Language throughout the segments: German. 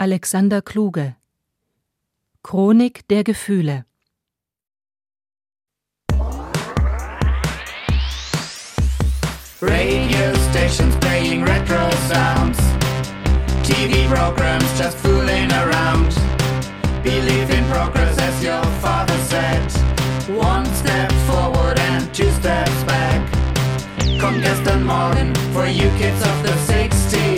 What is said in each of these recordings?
Alexander Kluge. Chronik der Gefühle. Radio stations playing retro sounds. TV programs just fooling around. Believe in progress as your father said. One step forward and two steps back. Komm gestern Morgen for you kids of the 60s Komm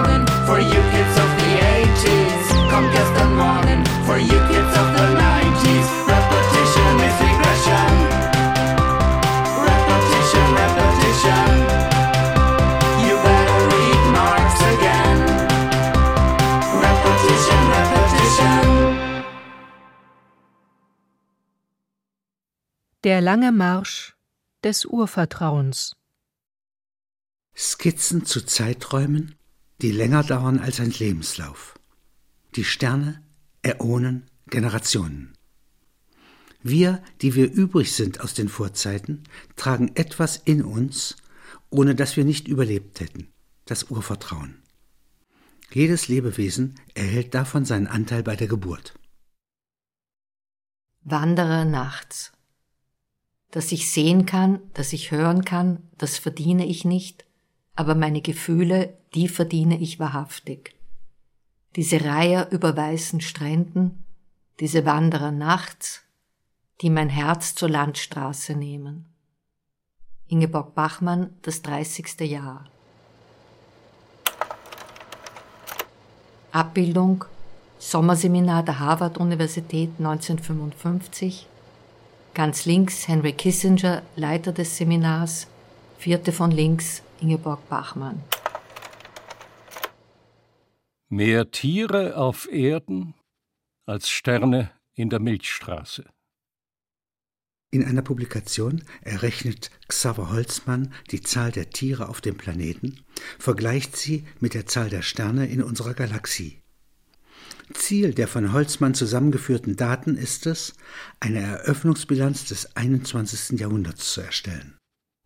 Der lange Marsch des Urvertrauens. Skizzen zu Zeiträumen, die länger dauern als ein Lebenslauf. Die Sterne, Äonen, Generationen. Wir, die wir übrig sind aus den Vorzeiten, tragen etwas in uns, ohne dass wir nicht überlebt hätten, das Urvertrauen. Jedes Lebewesen erhält davon seinen Anteil bei der Geburt. Wanderer nachts dass ich sehen kann, dass ich hören kann, das verdiene ich nicht, aber meine Gefühle, die verdiene ich wahrhaftig. Diese Reiher über weißen Stränden, diese Wanderer nachts, die mein Herz zur Landstraße nehmen. Ingeborg Bachmann, das 30. Jahr. Abbildung Sommerseminar der Harvard-Universität 1955 Ganz links Henry Kissinger, Leiter des Seminars, vierte von links Ingeborg Bachmann. Mehr Tiere auf Erden als Sterne in der Milchstraße. In einer Publikation errechnet Xaver Holzmann die Zahl der Tiere auf dem Planeten, vergleicht sie mit der Zahl der Sterne in unserer Galaxie. Ziel der von Holzmann zusammengeführten Daten ist es, eine Eröffnungsbilanz des 21. Jahrhunderts zu erstellen.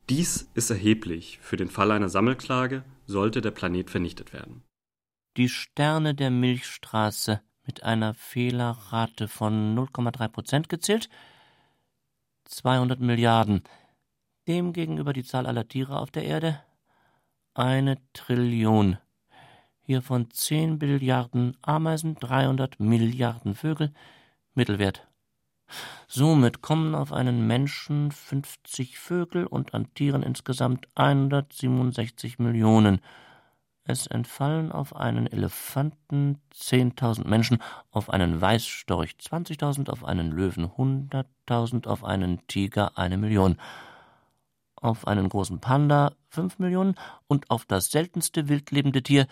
Dies ist erheblich für den Fall einer Sammelklage, sollte der Planet vernichtet werden. Die Sterne der Milchstraße mit einer Fehlerrate von 0,3 Prozent gezählt, 200 Milliarden. Demgegenüber die Zahl aller Tiere auf der Erde eine Trillion hiervon 10 Billiarden Ameisen, 300 Milliarden Vögel, Mittelwert. Somit kommen auf einen Menschen 50 Vögel und an Tieren insgesamt 167 Millionen. Es entfallen auf einen Elefanten 10.000 Menschen, auf einen Weißstorch 20.000, auf einen Löwen 100.000, auf einen Tiger eine Million, auf einen großen Panda 5 Millionen und auf das seltenste wildlebende Tier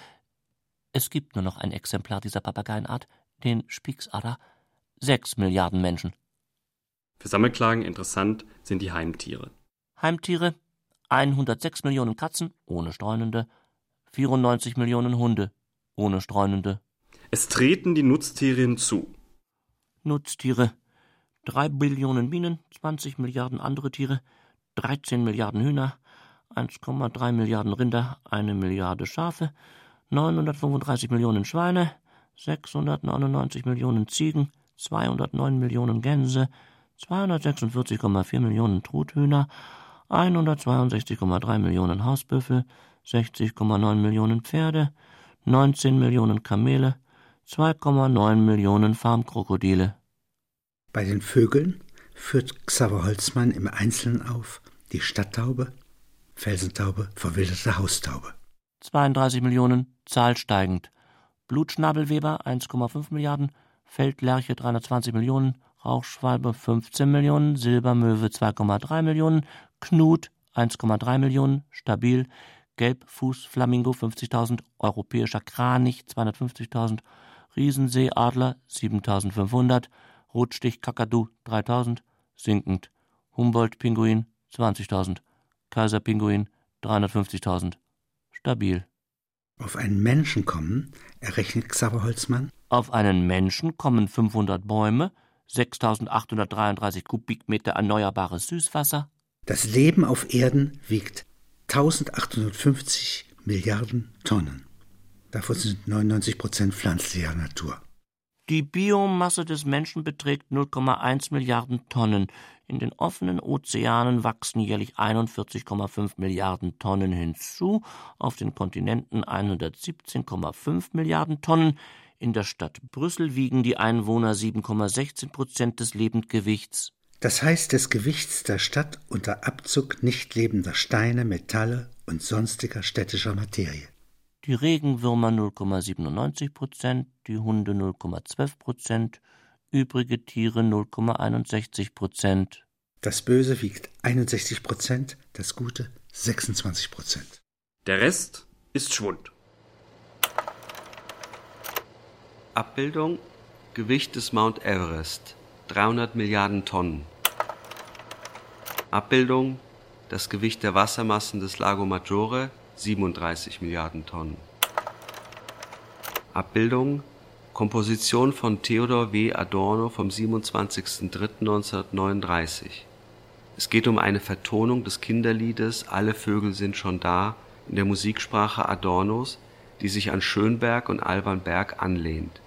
es gibt nur noch ein Exemplar dieser Papageienart, den Spixadder. Sechs Milliarden Menschen. Für Sammelklagen interessant sind die Heimtiere. Heimtiere 106 Millionen Katzen ohne Streunende, 94 Millionen Hunde ohne Streunende. Es treten die Nutztiere hinzu. Nutztiere 3 Billionen Bienen, 20 Milliarden andere Tiere, 13 Milliarden Hühner, 1,3 Milliarden Rinder, eine Milliarde Schafe, 935 Millionen Schweine, 699 Millionen Ziegen, 209 Millionen Gänse, 246,4 Millionen Truthühner, 162,3 Millionen Hausbüffel, 60,9 Millionen Pferde, 19 Millionen Kamele, 2,9 Millionen Farmkrokodile. Bei den Vögeln führt Xaver Holzmann im Einzelnen auf die Stadttaube, Felsentaube, verwilderte Haustaube. 32 Millionen, Zahl steigend. Blutschnabelweber 1,5 Milliarden, Feldlerche 320 Millionen, Rauchschwalbe 15 Millionen, Silbermöwe 2,3 Millionen, Knut 1,3 Millionen, Stabil, Gelbfußflamingo 50.000, Europäischer Kranich 250.000, Riesenseeadler 7.500, Rotstich-Kakadu 3.000, sinkend, Humboldt-Pinguin 20.000, Kaiserpinguin 350.000 stabil. Auf einen Menschen kommen, errechnet Xaver Holzmann, Auf einen Menschen kommen 500 Bäume, 6833 Kubikmeter erneuerbares Süßwasser, das Leben auf Erden wiegt 1850 Milliarden Tonnen. Davon sind 99 Prozent pflanzlicher Natur. Die Biomasse des Menschen beträgt 0,1 Milliarden Tonnen. In den offenen Ozeanen wachsen jährlich 41,5 Milliarden Tonnen hinzu, auf den Kontinenten 117,5 Milliarden Tonnen. In der Stadt Brüssel wiegen die Einwohner 7,16 Prozent des Lebendgewichts. Das heißt des Gewichts der Stadt unter Abzug nicht lebender Steine, Metalle und sonstiger städtischer Materie. Die Regenwürmer 0,97 Prozent, die Hunde 0,12 Prozent, übrige Tiere 0,61 Prozent. Das Böse wiegt 61 Prozent, das Gute 26 Prozent. Der Rest ist Schwund. Abbildung Gewicht des Mount Everest 300 Milliarden Tonnen. Abbildung Das Gewicht der Wassermassen des Lago Maggiore 37 Milliarden Tonnen. Abbildung Komposition von Theodor W. Adorno vom 27.03.1939. Es geht um eine Vertonung des Kinderliedes Alle Vögel sind schon da in der Musiksprache Adornos, die sich an Schönberg und Alban Berg anlehnt.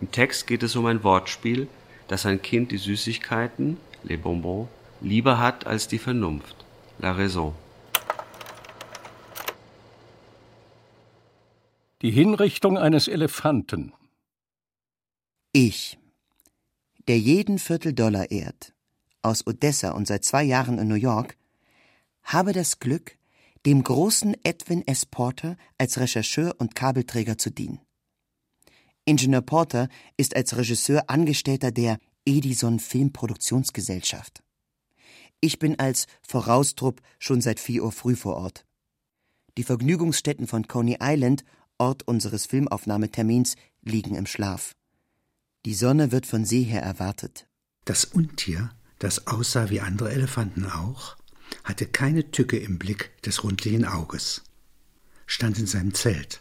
Im Text geht es um ein Wortspiel, dass ein Kind die Süßigkeiten, les bonbons, lieber hat als die Vernunft, la raison. Die Hinrichtung eines Elefanten. Ich, der jeden Vierteldollar ehrt, aus Odessa und seit zwei Jahren in New York, habe das Glück, dem großen Edwin S. Porter als Rechercheur und Kabelträger zu dienen. Ingenieur Porter ist als Regisseur Angestellter der Edison Filmproduktionsgesellschaft. Ich bin als Voraustrupp schon seit 4 Uhr früh vor Ort. Die Vergnügungsstätten von Coney Island, Ort unseres Filmaufnahmetermins, liegen im Schlaf. Die Sonne wird von See her erwartet. Das Untier, das aussah wie andere Elefanten auch, hatte keine Tücke im Blick des rundlichen Auges, stand in seinem Zelt,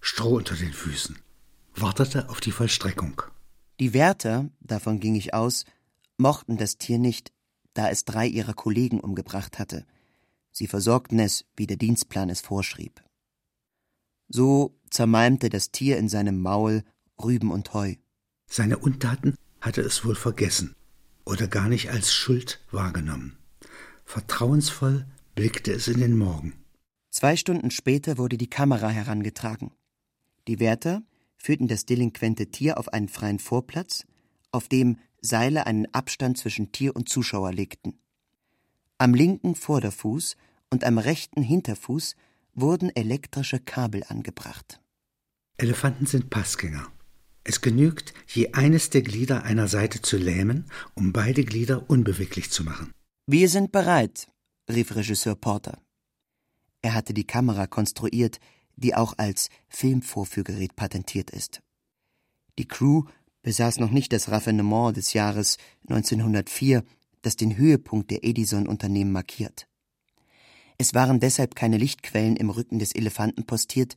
Stroh unter den Füßen, wartete auf die Vollstreckung. Die Wärter, davon ging ich aus, mochten das Tier nicht, da es drei ihrer Kollegen umgebracht hatte. Sie versorgten es, wie der Dienstplan es vorschrieb. So zermalmte das Tier in seinem Maul Rüben und Heu. Seine Untaten hatte es wohl vergessen oder gar nicht als Schuld wahrgenommen. Vertrauensvoll blickte es in den Morgen. Zwei Stunden später wurde die Kamera herangetragen. Die Wärter führten das delinquente Tier auf einen freien Vorplatz, auf dem Seile einen Abstand zwischen Tier und Zuschauer legten. Am linken Vorderfuß und am rechten Hinterfuß wurden elektrische Kabel angebracht. Elefanten sind Passgänger. Es genügt, je eines der Glieder einer Seite zu lähmen, um beide Glieder unbeweglich zu machen. Wir sind bereit, rief Regisseur Porter. Er hatte die Kamera konstruiert, die auch als Filmvorführgerät patentiert ist. Die Crew besaß noch nicht das Raffinement des Jahres 1904, das den Höhepunkt der Edison-Unternehmen markiert. Es waren deshalb keine Lichtquellen im Rücken des Elefanten postiert,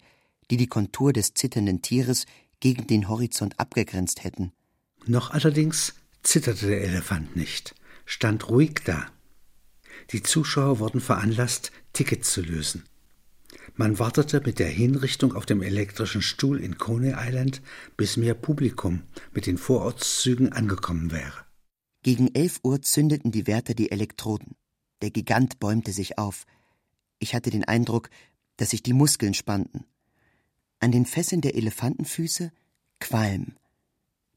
die die Kontur des zitternden Tieres gegen den Horizont abgegrenzt hätten. Noch allerdings zitterte der Elefant nicht, stand ruhig da. Die Zuschauer wurden veranlasst, Tickets zu lösen. Man wartete mit der Hinrichtung auf dem elektrischen Stuhl in Coney Island, bis mehr Publikum mit den Vorortszügen angekommen wäre. Gegen elf Uhr zündeten die Wärter die Elektroden. Der Gigant bäumte sich auf. Ich hatte den Eindruck, dass sich die Muskeln spannten. An den Fesseln der Elefantenfüße Qualm.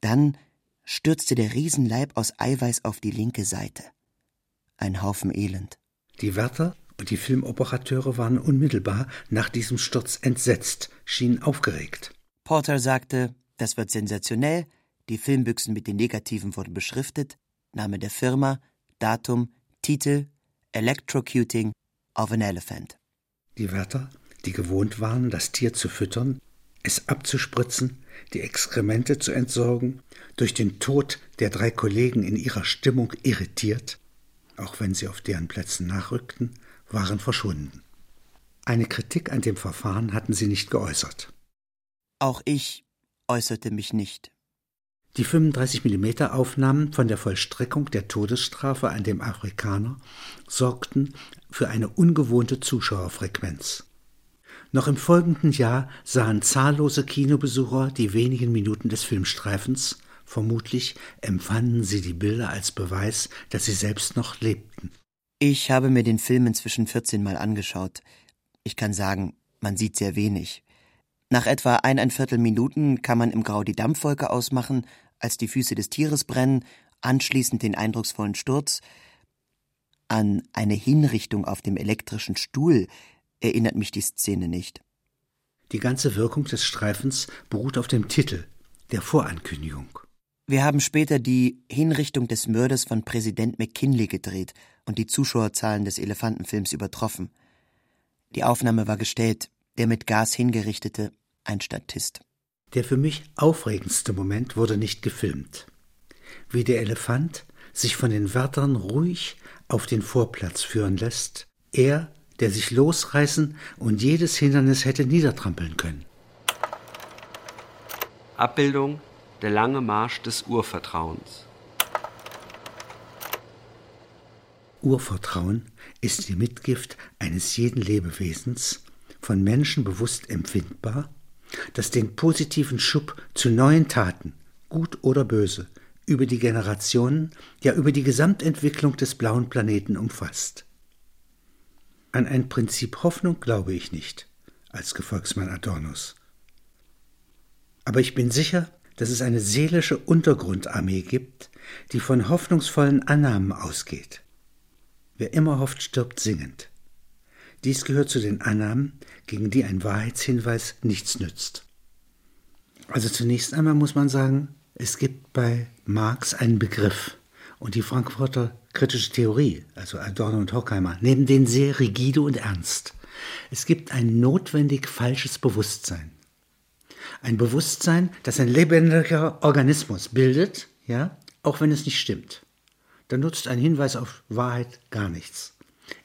Dann stürzte der Riesenleib aus Eiweiß auf die linke Seite. Ein Haufen Elend. Die Wärter und die Filmoperateure waren unmittelbar nach diesem Sturz entsetzt, schienen aufgeregt. Porter sagte, das wird sensationell, die Filmbüchsen mit den Negativen wurden beschriftet, Name der Firma, Datum, Titel, Electrocuting of an Elephant. Die Wärter, die gewohnt waren, das Tier zu füttern, es abzuspritzen, die Exkremente zu entsorgen, durch den Tod der drei Kollegen in ihrer Stimmung irritiert, auch wenn sie auf deren Plätzen nachrückten, waren verschwunden. Eine Kritik an dem Verfahren hatten sie nicht geäußert. Auch ich äußerte mich nicht. Die 35 mm Aufnahmen von der Vollstreckung der Todesstrafe an dem Afrikaner sorgten für eine ungewohnte Zuschauerfrequenz. Noch im folgenden Jahr sahen zahllose Kinobesucher die wenigen Minuten des Filmstreifens, vermutlich empfanden sie die Bilder als Beweis, dass sie selbst noch lebten. Ich habe mir den Film inzwischen 14 Mal angeschaut. Ich kann sagen, man sieht sehr wenig. Nach etwa eineinviertel Minuten kann man im Grau die Dampfwolke ausmachen als die Füße des Tieres brennen, anschließend den eindrucksvollen Sturz. An eine Hinrichtung auf dem elektrischen Stuhl erinnert mich die Szene nicht. Die ganze Wirkung des Streifens beruht auf dem Titel, der Vorankündigung. Wir haben später die Hinrichtung des Mörders von Präsident McKinley gedreht und die Zuschauerzahlen des Elefantenfilms übertroffen. Die Aufnahme war gestellt, der mit Gas hingerichtete, ein Statist. Der für mich aufregendste Moment wurde nicht gefilmt. Wie der Elefant sich von den Wärtern ruhig auf den Vorplatz führen lässt, er, der sich losreißen und jedes Hindernis hätte niedertrampeln können. Abbildung Der lange Marsch des Urvertrauens. Urvertrauen ist die Mitgift eines jeden Lebewesens, von Menschen bewusst empfindbar das den positiven Schub zu neuen Taten, gut oder böse, über die Generationen, ja über die Gesamtentwicklung des blauen Planeten umfasst. An ein Prinzip Hoffnung glaube ich nicht, als Gefolgsmann Adornos. Aber ich bin sicher, dass es eine seelische Untergrundarmee gibt, die von hoffnungsvollen Annahmen ausgeht. Wer immer hofft, stirbt singend. Dies gehört zu den Annahmen, gegen die ein Wahrheitshinweis nichts nützt. Also zunächst einmal muss man sagen, es gibt bei Marx einen Begriff und die Frankfurter kritische Theorie, also Adorno und Horkheimer, nehmen den sehr rigide und ernst. Es gibt ein notwendig falsches Bewusstsein. Ein Bewusstsein, das ein lebendiger Organismus bildet, ja, auch wenn es nicht stimmt. Dann nutzt ein Hinweis auf Wahrheit gar nichts.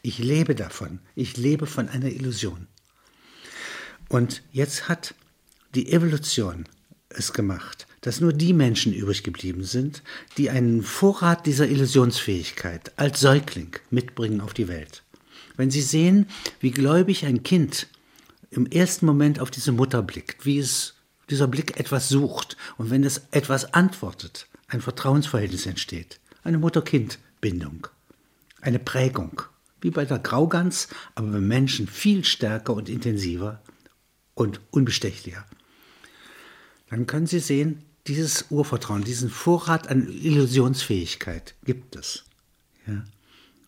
Ich lebe davon. Ich lebe von einer Illusion. Und jetzt hat die Evolution es gemacht, dass nur die Menschen übrig geblieben sind, die einen Vorrat dieser Illusionsfähigkeit als Säugling mitbringen auf die Welt. Wenn Sie sehen, wie gläubig ein Kind im ersten Moment auf diese Mutter blickt, wie es dieser Blick etwas sucht und wenn es etwas antwortet, ein Vertrauensverhältnis entsteht, eine Mutter-Kind-Bindung, eine Prägung wie bei der Graugans, aber beim Menschen viel stärker und intensiver und unbestechlicher. Dann können Sie sehen, dieses Urvertrauen, diesen Vorrat an Illusionsfähigkeit gibt es. Ja.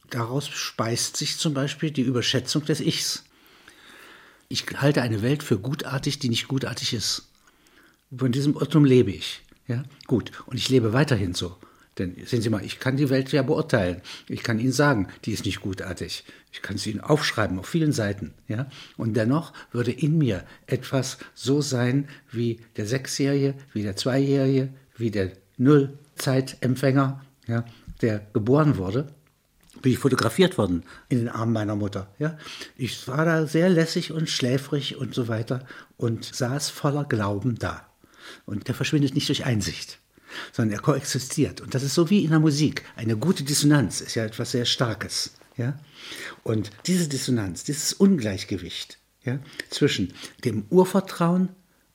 Daraus speist sich zum Beispiel die Überschätzung des Ichs. Ich halte eine Welt für gutartig, die nicht gutartig ist. Von diesem Irrtum lebe ich. Ja, gut. Und ich lebe weiterhin so. Denn sehen Sie mal, ich kann die Welt ja beurteilen. Ich kann Ihnen sagen, die ist nicht gutartig. Ich kann sie Ihnen aufschreiben auf vielen Seiten. Ja? Und dennoch würde in mir etwas so sein wie der Sechsjährige, wie der Zweijährige, wie der Nullzeitempfänger, ja, der geboren wurde. Bin ich fotografiert worden in den Armen meiner Mutter. Ja? Ich war da sehr lässig und schläfrig und so weiter und saß voller Glauben da. Und der verschwindet nicht durch Einsicht sondern er koexistiert. Und das ist so wie in der Musik. Eine gute Dissonanz ist ja etwas sehr Starkes. Ja? Und diese Dissonanz, dieses Ungleichgewicht ja, zwischen dem Urvertrauen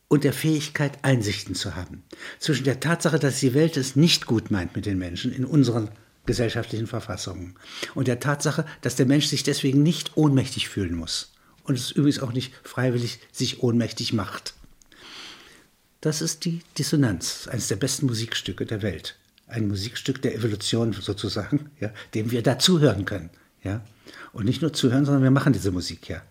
und der Fähigkeit, Einsichten zu haben, zwischen der Tatsache, dass die Welt es nicht gut meint mit den Menschen in unseren gesellschaftlichen Verfassungen und der Tatsache, dass der Mensch sich deswegen nicht ohnmächtig fühlen muss und es übrigens auch nicht freiwillig sich ohnmächtig macht. Das ist die Dissonanz, eines der besten Musikstücke der Welt. Ein Musikstück der Evolution sozusagen, ja, dem wir dazuhören können. Ja. Und nicht nur zuhören, sondern wir machen diese Musik ja.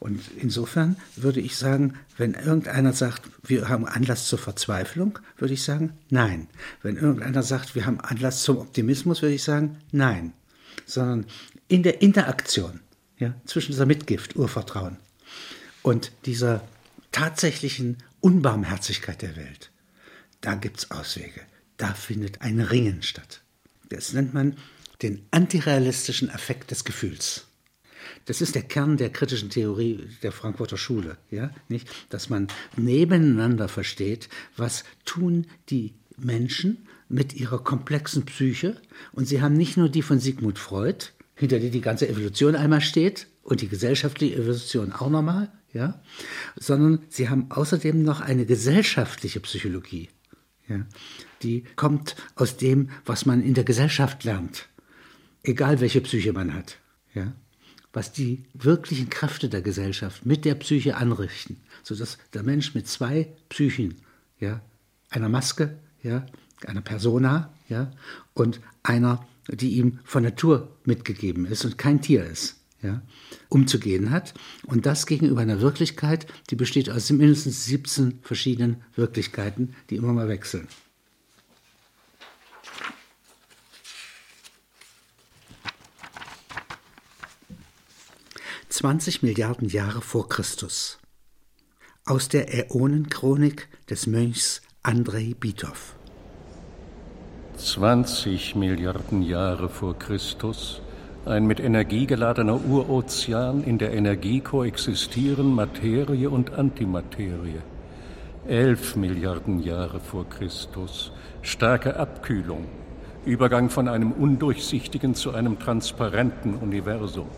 Und insofern würde ich sagen, wenn irgendeiner sagt, wir haben Anlass zur Verzweiflung, würde ich sagen, nein. Wenn irgendeiner sagt, wir haben Anlass zum Optimismus, würde ich sagen, nein. Sondern in der Interaktion ja, zwischen dieser Mitgift, Urvertrauen und dieser tatsächlichen Unbarmherzigkeit der Welt, da gibt es Auswege. Da findet ein Ringen statt. Das nennt man den antirealistischen Effekt des Gefühls. Das ist der Kern der kritischen Theorie der Frankfurter Schule, ja, nicht? Dass man nebeneinander versteht, was tun die Menschen mit ihrer komplexen Psyche und sie haben nicht nur die von Sigmund Freud, hinter der die ganze Evolution einmal steht und die gesellschaftliche Evolution auch nochmal, ja, sondern sie haben außerdem noch eine gesellschaftliche Psychologie, ja, die kommt aus dem, was man in der Gesellschaft lernt, egal welche Psyche man hat, ja, was die wirklichen Kräfte der Gesellschaft mit der Psyche anrichten, sodass der Mensch mit zwei Psychen, ja, einer Maske, ja, einer Persona, ja, und einer, die ihm von Natur mitgegeben ist und kein Tier ist, ja, umzugehen hat. Und das gegenüber einer Wirklichkeit, die besteht aus mindestens 17 verschiedenen Wirklichkeiten, die immer mal wechseln. Zwanzig Milliarden Jahre vor Christus. Aus der Äonenchronik des Mönchs Andrei Bitow. 20 Milliarden Jahre vor Christus ein mit Energie geladener Urozean, in der Energie koexistieren Materie und Antimaterie. Elf Milliarden Jahre vor Christus, starke Abkühlung, Übergang von einem undurchsichtigen zu einem transparenten Universum.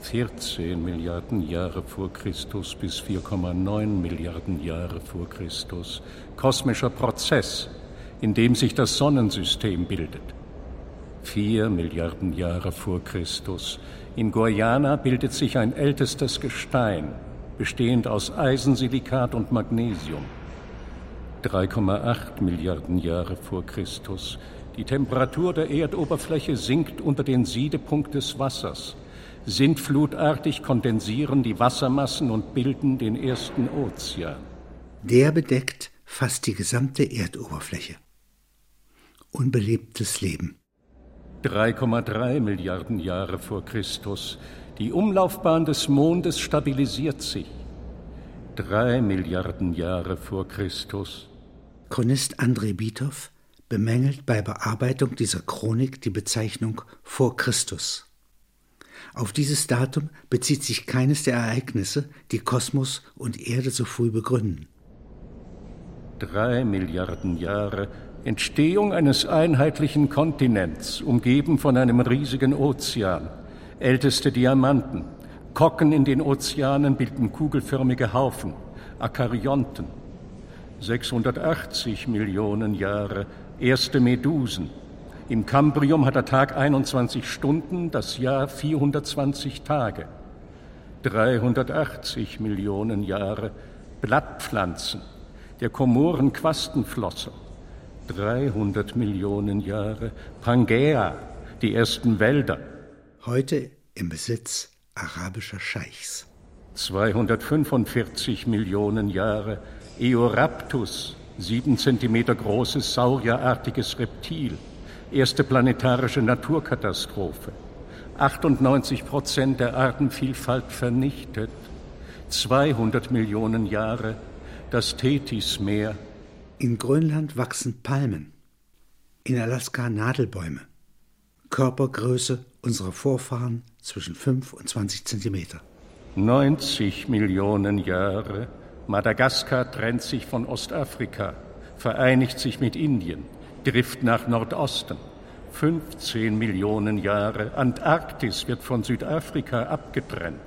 14 Milliarden Jahre vor Christus bis 4,9 Milliarden Jahre vor Christus, kosmischer Prozess, in dem sich das Sonnensystem bildet vier Milliarden Jahre vor Christus. In Guyana bildet sich ein ältestes Gestein, bestehend aus Eisensilikat und Magnesium. 3,8 Milliarden Jahre vor Christus. Die Temperatur der Erdoberfläche sinkt unter den Siedepunkt des Wassers. Sintflutartig kondensieren die Wassermassen und bilden den ersten Ozean. Der bedeckt fast die gesamte Erdoberfläche. Unbelebtes Leben. 3,3 Milliarden Jahre vor Christus. Die Umlaufbahn des Mondes stabilisiert sich. Drei Milliarden Jahre vor Christus. Chronist Andrei Bitow bemängelt bei Bearbeitung dieser Chronik die Bezeichnung vor Christus. Auf dieses Datum bezieht sich keines der Ereignisse, die Kosmos und Erde so früh begründen. Drei Milliarden Jahre Entstehung eines einheitlichen Kontinents, umgeben von einem riesigen Ozean, älteste Diamanten, Kocken in den Ozeanen bilden kugelförmige Haufen, Akaryonten. 680 Millionen Jahre, erste Medusen. Im Kambrium hat der Tag 21 Stunden, das Jahr 420 Tage. 380 Millionen Jahre, Blattpflanzen, der Komoren Quastenflosser. 300 Millionen Jahre. Pangea, die ersten Wälder. Heute im Besitz arabischer Scheichs. 245 Millionen Jahre. Eoraptus, sieben Zentimeter großes saurierartiges Reptil. Erste planetarische Naturkatastrophe. 98 Prozent der Artenvielfalt vernichtet. 200 Millionen Jahre. Das Thetismeer in Grönland wachsen Palmen, in Alaska Nadelbäume. Körpergröße unserer Vorfahren zwischen 5 und 20 Zentimeter. 90 Millionen Jahre. Madagaskar trennt sich von Ostafrika, vereinigt sich mit Indien, trifft nach Nordosten. 15 Millionen Jahre. Antarktis wird von Südafrika abgetrennt.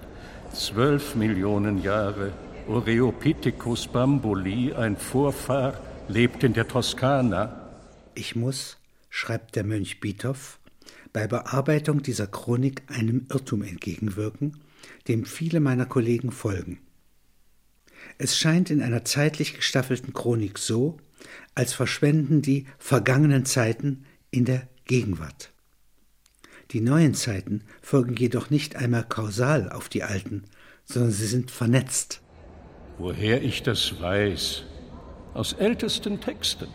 12 Millionen Jahre. Oreopithecus bambuli, ein Vorfahr lebt in der Toskana. Ich muss, schreibt der Mönch Bitow, bei Bearbeitung dieser Chronik einem Irrtum entgegenwirken, dem viele meiner Kollegen folgen. Es scheint in einer zeitlich gestaffelten Chronik so, als verschwenden die vergangenen Zeiten in der Gegenwart. Die neuen Zeiten folgen jedoch nicht einmal kausal auf die alten, sondern sie sind vernetzt. Woher ich das weiß, aus ältesten Texten.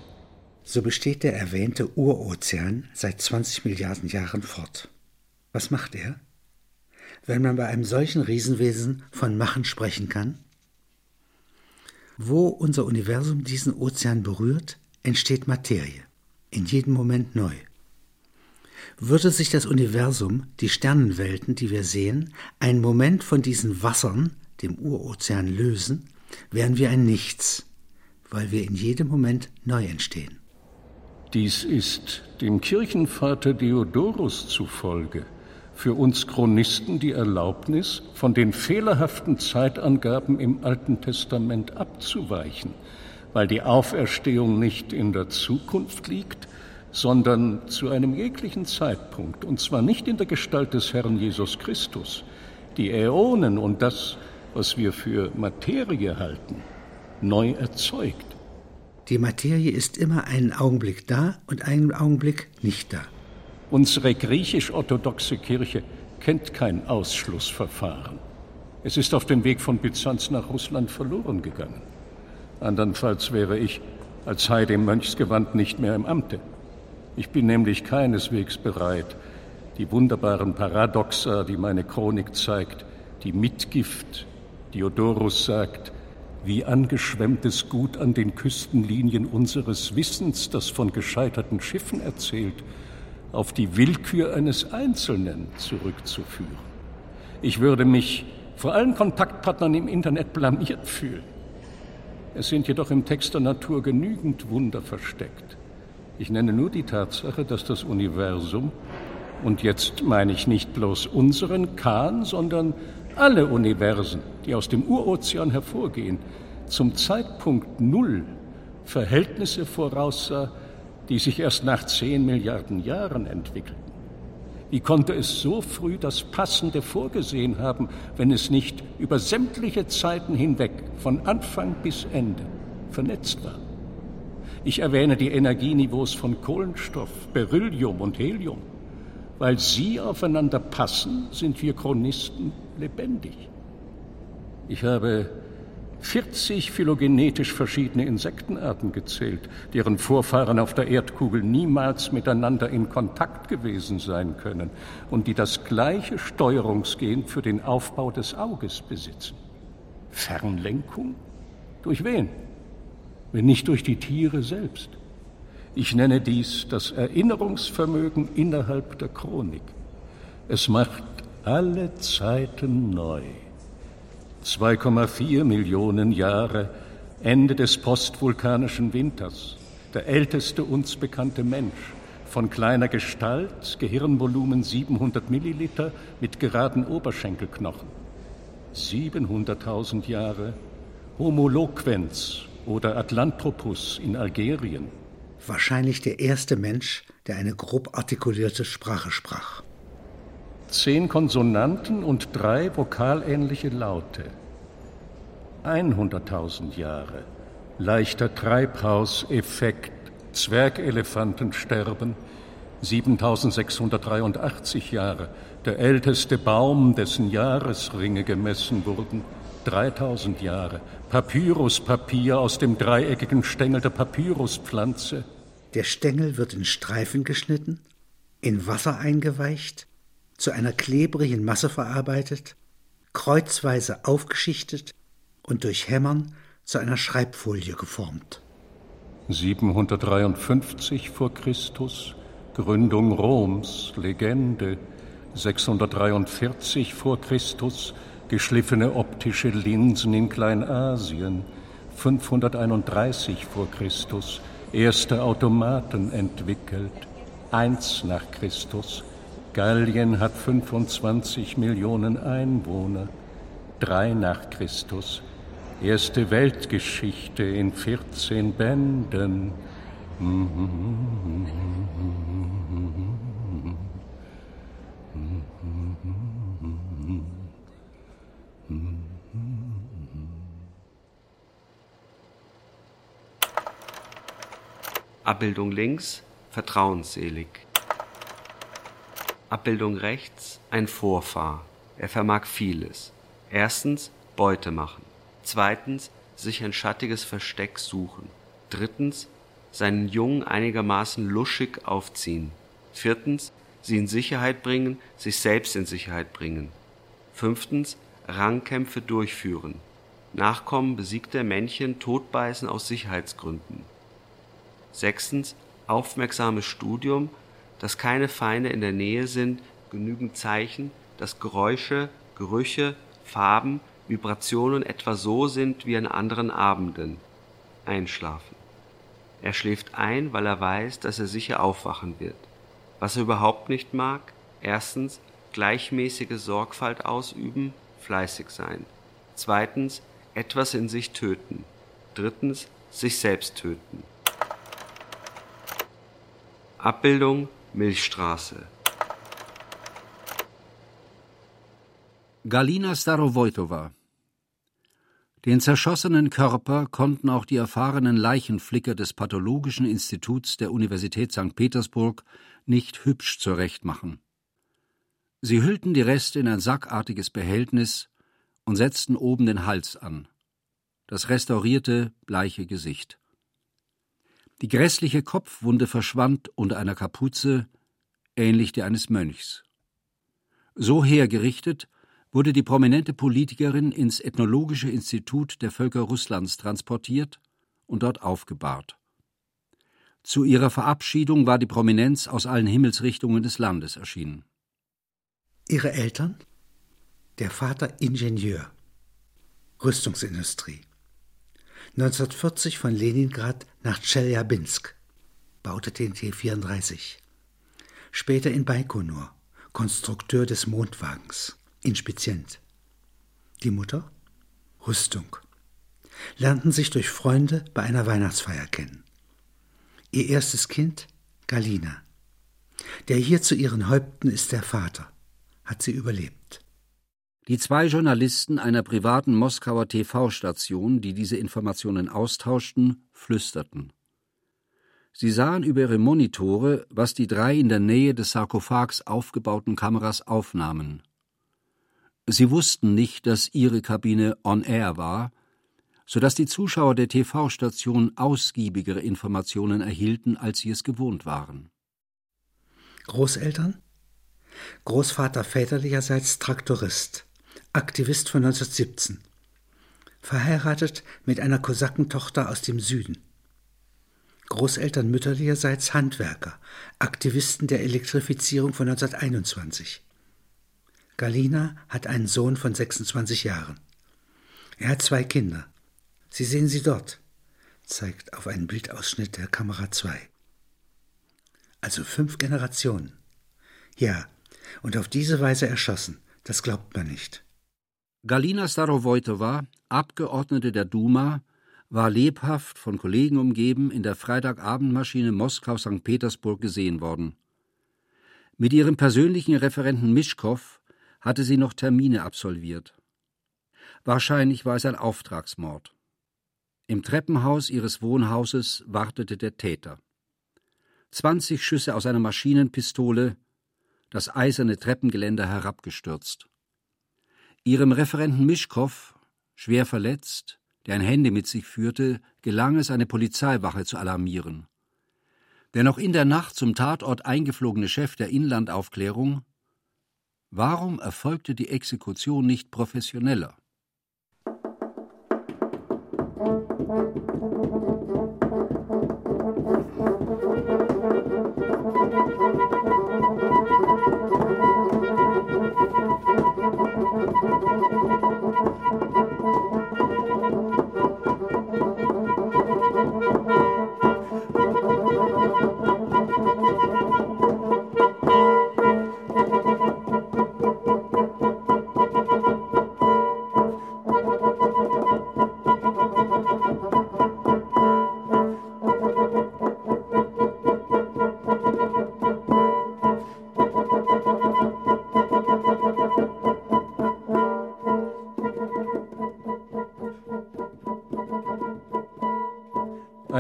So besteht der erwähnte Urozean seit 20 Milliarden Jahren fort. Was macht er? Wenn man bei einem solchen Riesenwesen von Machen sprechen kann? Wo unser Universum diesen Ozean berührt, entsteht Materie, in jedem Moment neu. Würde sich das Universum, die Sternenwelten, die wir sehen, einen Moment von diesen Wassern, dem Urozean, lösen, wären wir ein Nichts, weil wir in jedem Moment neu entstehen. Dies ist dem Kirchenvater Diodorus zufolge für uns Chronisten die Erlaubnis, von den fehlerhaften Zeitangaben im Alten Testament abzuweichen, weil die Auferstehung nicht in der Zukunft liegt, sondern zu einem jeglichen Zeitpunkt, und zwar nicht in der Gestalt des Herrn Jesus Christus, die Äonen und das, was wir für Materie halten, neu erzeugt. Die Materie ist immer einen Augenblick da und einen Augenblick nicht da. Unsere griechisch-orthodoxe Kirche kennt kein Ausschlussverfahren. Es ist auf dem Weg von Byzanz nach Russland verloren gegangen. Andernfalls wäre ich als Heide im Mönchsgewand nicht mehr im Amte. Ich bin nämlich keineswegs bereit, die wunderbaren Paradoxa, die meine Chronik zeigt, die Mitgift, Diodorus sagt, wie angeschwemmtes Gut an den Küstenlinien unseres Wissens, das von gescheiterten Schiffen erzählt, auf die Willkür eines Einzelnen zurückzuführen. Ich würde mich vor allen Kontaktpartnern im Internet blamiert fühlen. Es sind jedoch im Text der Natur genügend Wunder versteckt. Ich nenne nur die Tatsache, dass das Universum, und jetzt meine ich nicht bloß unseren Kahn, sondern alle Universen, die aus dem Urozean hervorgehen, zum Zeitpunkt Null Verhältnisse voraussah, die sich erst nach zehn Milliarden Jahren entwickelten. Wie konnte es so früh das Passende vorgesehen haben, wenn es nicht über sämtliche Zeiten hinweg, von Anfang bis Ende, vernetzt war? Ich erwähne die Energieniveaus von Kohlenstoff, Beryllium und Helium. Weil sie aufeinander passen, sind wir Chronisten lebendig. Ich habe 40 phylogenetisch verschiedene Insektenarten gezählt, deren Vorfahren auf der Erdkugel niemals miteinander in Kontakt gewesen sein können und die das gleiche Steuerungsgen für den Aufbau des Auges besitzen. Fernlenkung? Durch wen? Wenn nicht durch die Tiere selbst. Ich nenne dies das Erinnerungsvermögen innerhalb der Chronik. Es macht alle Zeiten neu. 2,4 Millionen Jahre, Ende des postvulkanischen Winters, der älteste uns bekannte Mensch, von kleiner Gestalt, Gehirnvolumen 700 Milliliter mit geraden Oberschenkelknochen. 700.000 Jahre, Homo loquens oder Atlanthropus in Algerien, wahrscheinlich der erste Mensch, der eine grob artikulierte Sprache sprach. Zehn Konsonanten und drei vokalähnliche Laute. 100.000 Jahre. Leichter Treibhauseffekt. Zwergelefanten sterben. 7683 Jahre. Der älteste Baum, dessen Jahresringe gemessen wurden. 3000 Jahre. Papyruspapier aus dem dreieckigen Stängel der Papyruspflanze. Der Stängel wird in Streifen geschnitten, in Wasser eingeweicht, zu einer klebrigen Masse verarbeitet, kreuzweise aufgeschichtet und durch Hämmern zu einer Schreibfolie geformt. 753 vor Christus Gründung Roms, Legende. 643 vor Christus geschliffene optische Linsen in Kleinasien. 531 vor Christus erste Automaten entwickelt, eins nach Christus. Gallien hat 25 Millionen Einwohner, drei nach Christus. Erste Weltgeschichte in 14 Bänden. Abbildung links vertrauensselig. Abbildung rechts ein Vorfahr. Er vermag vieles. Erstens Beute machen. Zweitens sich ein schattiges Versteck suchen. Drittens seinen Jungen einigermaßen luschig aufziehen. Viertens sie in Sicherheit bringen, sich selbst in Sicherheit bringen. Fünftens Rangkämpfe durchführen. Nachkommen besiegter Männchen totbeißen aus Sicherheitsgründen. Sechstens aufmerksames Studium dass keine Feinde in der Nähe sind, genügend Zeichen, dass Geräusche, Gerüche, Farben, Vibrationen etwa so sind wie an anderen Abenden. Einschlafen. Er schläft ein, weil er weiß, dass er sicher aufwachen wird. Was er überhaupt nicht mag, erstens gleichmäßige Sorgfalt ausüben, fleißig sein. Zweitens etwas in sich töten. Drittens sich selbst töten. Abbildung Milchstraße. Galina Starowojtowa. Den zerschossenen Körper konnten auch die erfahrenen Leichenflicker des Pathologischen Instituts der Universität St. Petersburg nicht hübsch zurechtmachen. Sie hüllten die Reste in ein sackartiges Behältnis und setzten oben den Hals an. Das restaurierte, bleiche Gesicht. Die grässliche Kopfwunde verschwand unter einer Kapuze, ähnlich der eines Mönchs. So hergerichtet wurde die prominente Politikerin ins Ethnologische Institut der Völker Russlands transportiert und dort aufgebahrt. Zu ihrer Verabschiedung war die Prominenz aus allen Himmelsrichtungen des Landes erschienen. Ihre Eltern? Der Vater Ingenieur. Rüstungsindustrie. 1940 von Leningrad nach Tscheljabinsk. Baute den T-34. Später in Baikonur. Konstrukteur des Mondwagens. Inspizient. Die Mutter? Rüstung. Lernten sich durch Freunde bei einer Weihnachtsfeier kennen. Ihr erstes Kind? Galina. Der hier zu ihren Häupten ist der Vater. Hat sie überlebt. Die zwei Journalisten einer privaten Moskauer TV-Station, die diese Informationen austauschten, flüsterten. Sie sahen über ihre Monitore, was die drei in der Nähe des Sarkophags aufgebauten Kameras aufnahmen. Sie wussten nicht, dass ihre Kabine on air war, so dass die Zuschauer der TV-Station ausgiebigere Informationen erhielten, als sie es gewohnt waren. Großeltern? Großvater väterlicherseits Traktorist, Aktivist von 1917. Verheiratet mit einer Kosakentochter aus dem Süden. Großeltern mütterlicherseits Handwerker, Aktivisten der Elektrifizierung von 1921. Galina hat einen Sohn von 26 Jahren. Er hat zwei Kinder. Sie sehen sie dort, zeigt auf einen Bildausschnitt der Kamera 2. Also fünf Generationen. Ja, und auf diese Weise erschossen, das glaubt man nicht. Galina Starowojtowa, Abgeordnete der Duma, war lebhaft von Kollegen umgeben in der Freitagabendmaschine Moskau-St. Petersburg gesehen worden. Mit ihrem persönlichen Referenten Mischkow hatte sie noch Termine absolviert. Wahrscheinlich war es ein Auftragsmord. Im Treppenhaus ihres Wohnhauses wartete der Täter. Zwanzig Schüsse aus einer Maschinenpistole, das eiserne Treppengeländer herabgestürzt. Ihrem Referenten Mischkow, schwer verletzt, der ein Handy mit sich führte, gelang es, eine Polizeiwache zu alarmieren. Der noch in der Nacht zum Tatort eingeflogene Chef der Inlandaufklärung Warum erfolgte die Exekution nicht professioneller?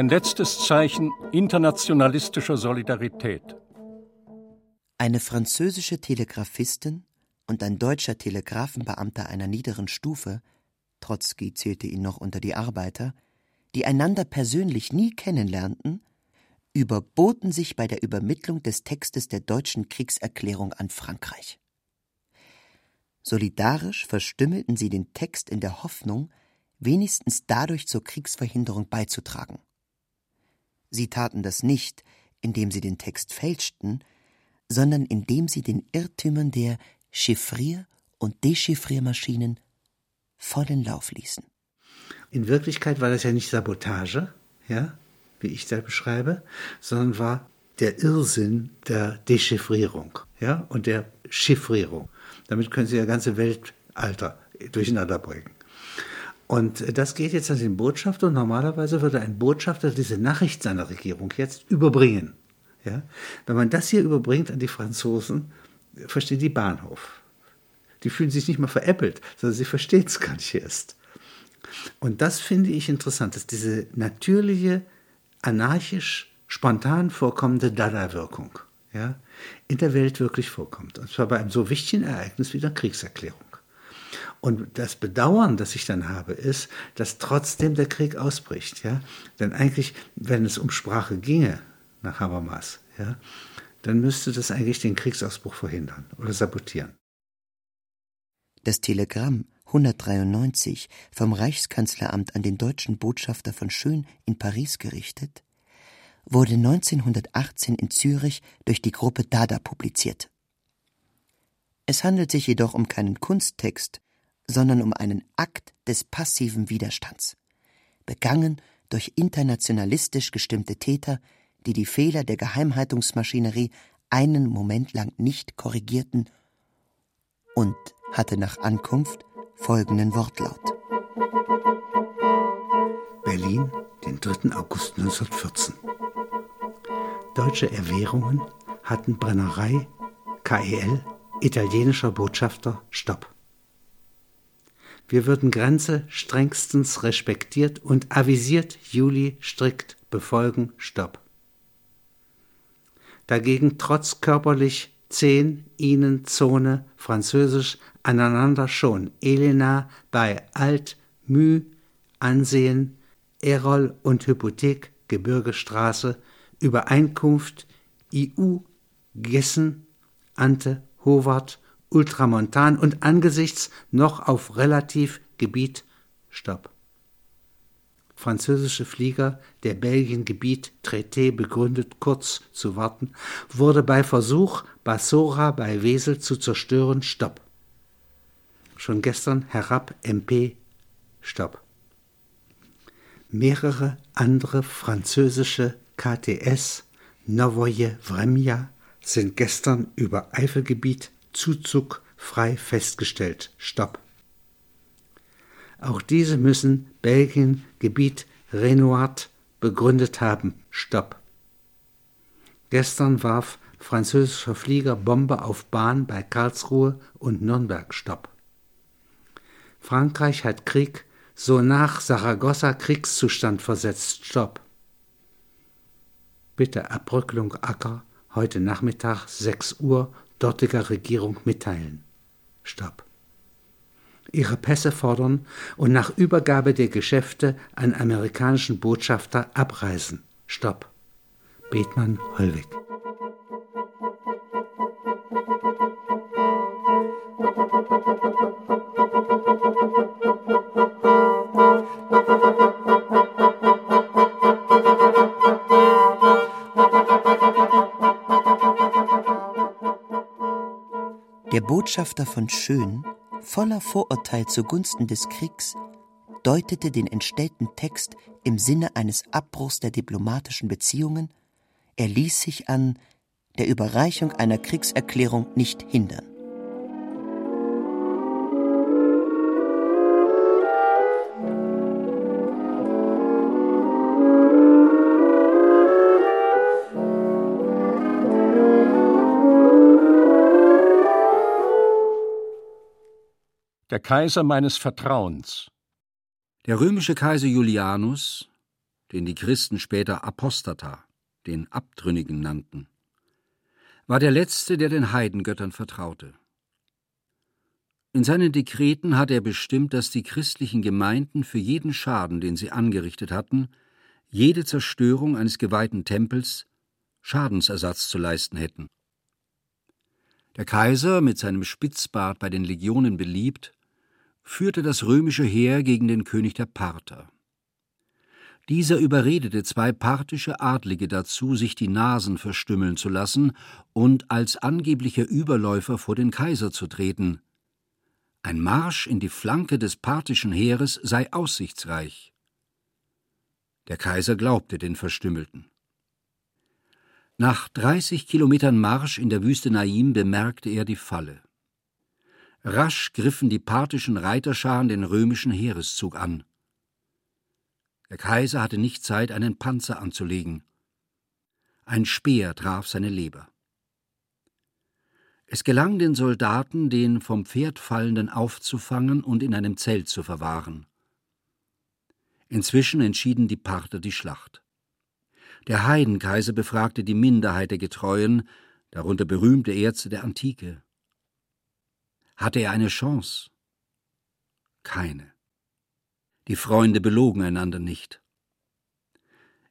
Ein letztes Zeichen internationalistischer Solidarität. Eine französische Telegraphistin und ein deutscher Telegrafenbeamter einer niederen Stufe, Trotzki zählte ihn noch unter die Arbeiter, die einander persönlich nie kennenlernten, überboten sich bei der Übermittlung des Textes der deutschen Kriegserklärung an Frankreich. Solidarisch verstümmelten sie den Text in der Hoffnung, wenigstens dadurch zur Kriegsverhinderung beizutragen. Sie taten das nicht, indem sie den Text fälschten, sondern indem sie den Irrtümern der Chiffrier- und Dechiffriermaschinen vollen Lauf ließen. In Wirklichkeit war das ja nicht Sabotage, ja, wie ich da beschreibe, sondern war der Irrsinn der Dechiffrierung, ja, und der Chiffrierung. Damit können Sie ja ganze Weltalter durcheinander bringen. Und das geht jetzt an den Botschafter und normalerweise würde ein Botschafter diese Nachricht seiner Regierung jetzt überbringen. Ja? Wenn man das hier überbringt an die Franzosen, verstehen die Bahnhof. Die fühlen sich nicht mal veräppelt, sondern sie verstehen es gar nicht erst. Und das finde ich interessant, dass diese natürliche, anarchisch, spontan vorkommende Dada-Wirkung ja, in der Welt wirklich vorkommt. Und zwar bei einem so wichtigen Ereignis wie der Kriegserklärung. Und das Bedauern, das ich dann habe, ist, dass trotzdem der Krieg ausbricht. Ja? Denn eigentlich, wenn es um Sprache ginge, nach Habermas, ja, dann müsste das eigentlich den Kriegsausbruch verhindern oder sabotieren. Das Telegramm 193 vom Reichskanzleramt an den deutschen Botschafter von Schön in Paris gerichtet, wurde 1918 in Zürich durch die Gruppe Dada publiziert. Es handelt sich jedoch um keinen Kunsttext, sondern um einen Akt des passiven Widerstands, begangen durch internationalistisch gestimmte Täter, die die Fehler der Geheimhaltungsmaschinerie einen Moment lang nicht korrigierten und hatte nach Ankunft folgenden Wortlaut. Berlin, den 3. August 1914. Deutsche Erwährungen hatten Brennerei, KEL, italienischer Botschafter, Stopp. Wir würden Grenze strengstens respektiert und avisiert Juli strikt befolgen, Stopp. Dagegen trotz körperlich zehn ihnen Zone Französisch aneinander schon. Elena bei Alt, Mü, Ansehen, Erol und Hypothek, Gebirgestraße, Übereinkunft, IU, Gessen, Ante, Howard, Ultramontan und angesichts noch auf relativ Gebiet Stopp. Französische Flieger, der Belgien-Gebiet Traité begründet kurz zu warten, wurde bei Versuch, Bassora bei Wesel zu zerstören, Stopp. Schon gestern herab MP, Stopp. Mehrere andere französische KTS, Novoje Vremja, sind gestern über Eifelgebiet Zuzug frei festgestellt. Stopp. Auch diese müssen Belgien Gebiet Renoir begründet haben. Stopp. Gestern warf französischer Flieger Bombe auf Bahn bei Karlsruhe und Nürnberg. Stopp. Frankreich hat Krieg so nach Saragossa Kriegszustand versetzt. Stopp. Bitte Abrücklung Acker heute Nachmittag 6 Uhr dortiger Regierung mitteilen. Stopp ihre Pässe fordern und nach Übergabe der Geschäfte an amerikanischen Botschafter abreisen. Stopp. Bethmann Hollweg. Der Botschafter von Schön voller Vorurteil zugunsten des Kriegs, deutete den entstellten Text im Sinne eines Abbruchs der diplomatischen Beziehungen, er ließ sich an der Überreichung einer Kriegserklärung nicht hindern. Der Kaiser meines Vertrauens. Der römische Kaiser Julianus, den die Christen später Apostata, den Abtrünnigen nannten, war der letzte, der den Heidengöttern vertraute. In seinen Dekreten hat er bestimmt, dass die christlichen Gemeinden für jeden Schaden, den sie angerichtet hatten, jede Zerstörung eines geweihten Tempels Schadensersatz zu leisten hätten. Der Kaiser, mit seinem Spitzbart bei den Legionen beliebt, führte das römische Heer gegen den König der Parther. Dieser überredete zwei parthische Adlige dazu, sich die Nasen verstümmeln zu lassen und als angeblicher Überläufer vor den Kaiser zu treten. Ein Marsch in die Flanke des parthischen Heeres sei aussichtsreich. Der Kaiser glaubte den Verstümmelten. Nach 30 Kilometern Marsch in der Wüste Naim bemerkte er die Falle. Rasch griffen die parthischen Reiterscharen den römischen Heereszug an. Der Kaiser hatte nicht Zeit, einen Panzer anzulegen. Ein Speer traf seine Leber. Es gelang den Soldaten, den vom Pferd fallenden aufzufangen und in einem Zelt zu verwahren. Inzwischen entschieden die Parther die Schlacht. Der Heidenkaiser befragte die Minderheit der Getreuen, darunter berühmte Ärzte der Antike. Hatte er eine Chance? Keine. Die Freunde belogen einander nicht.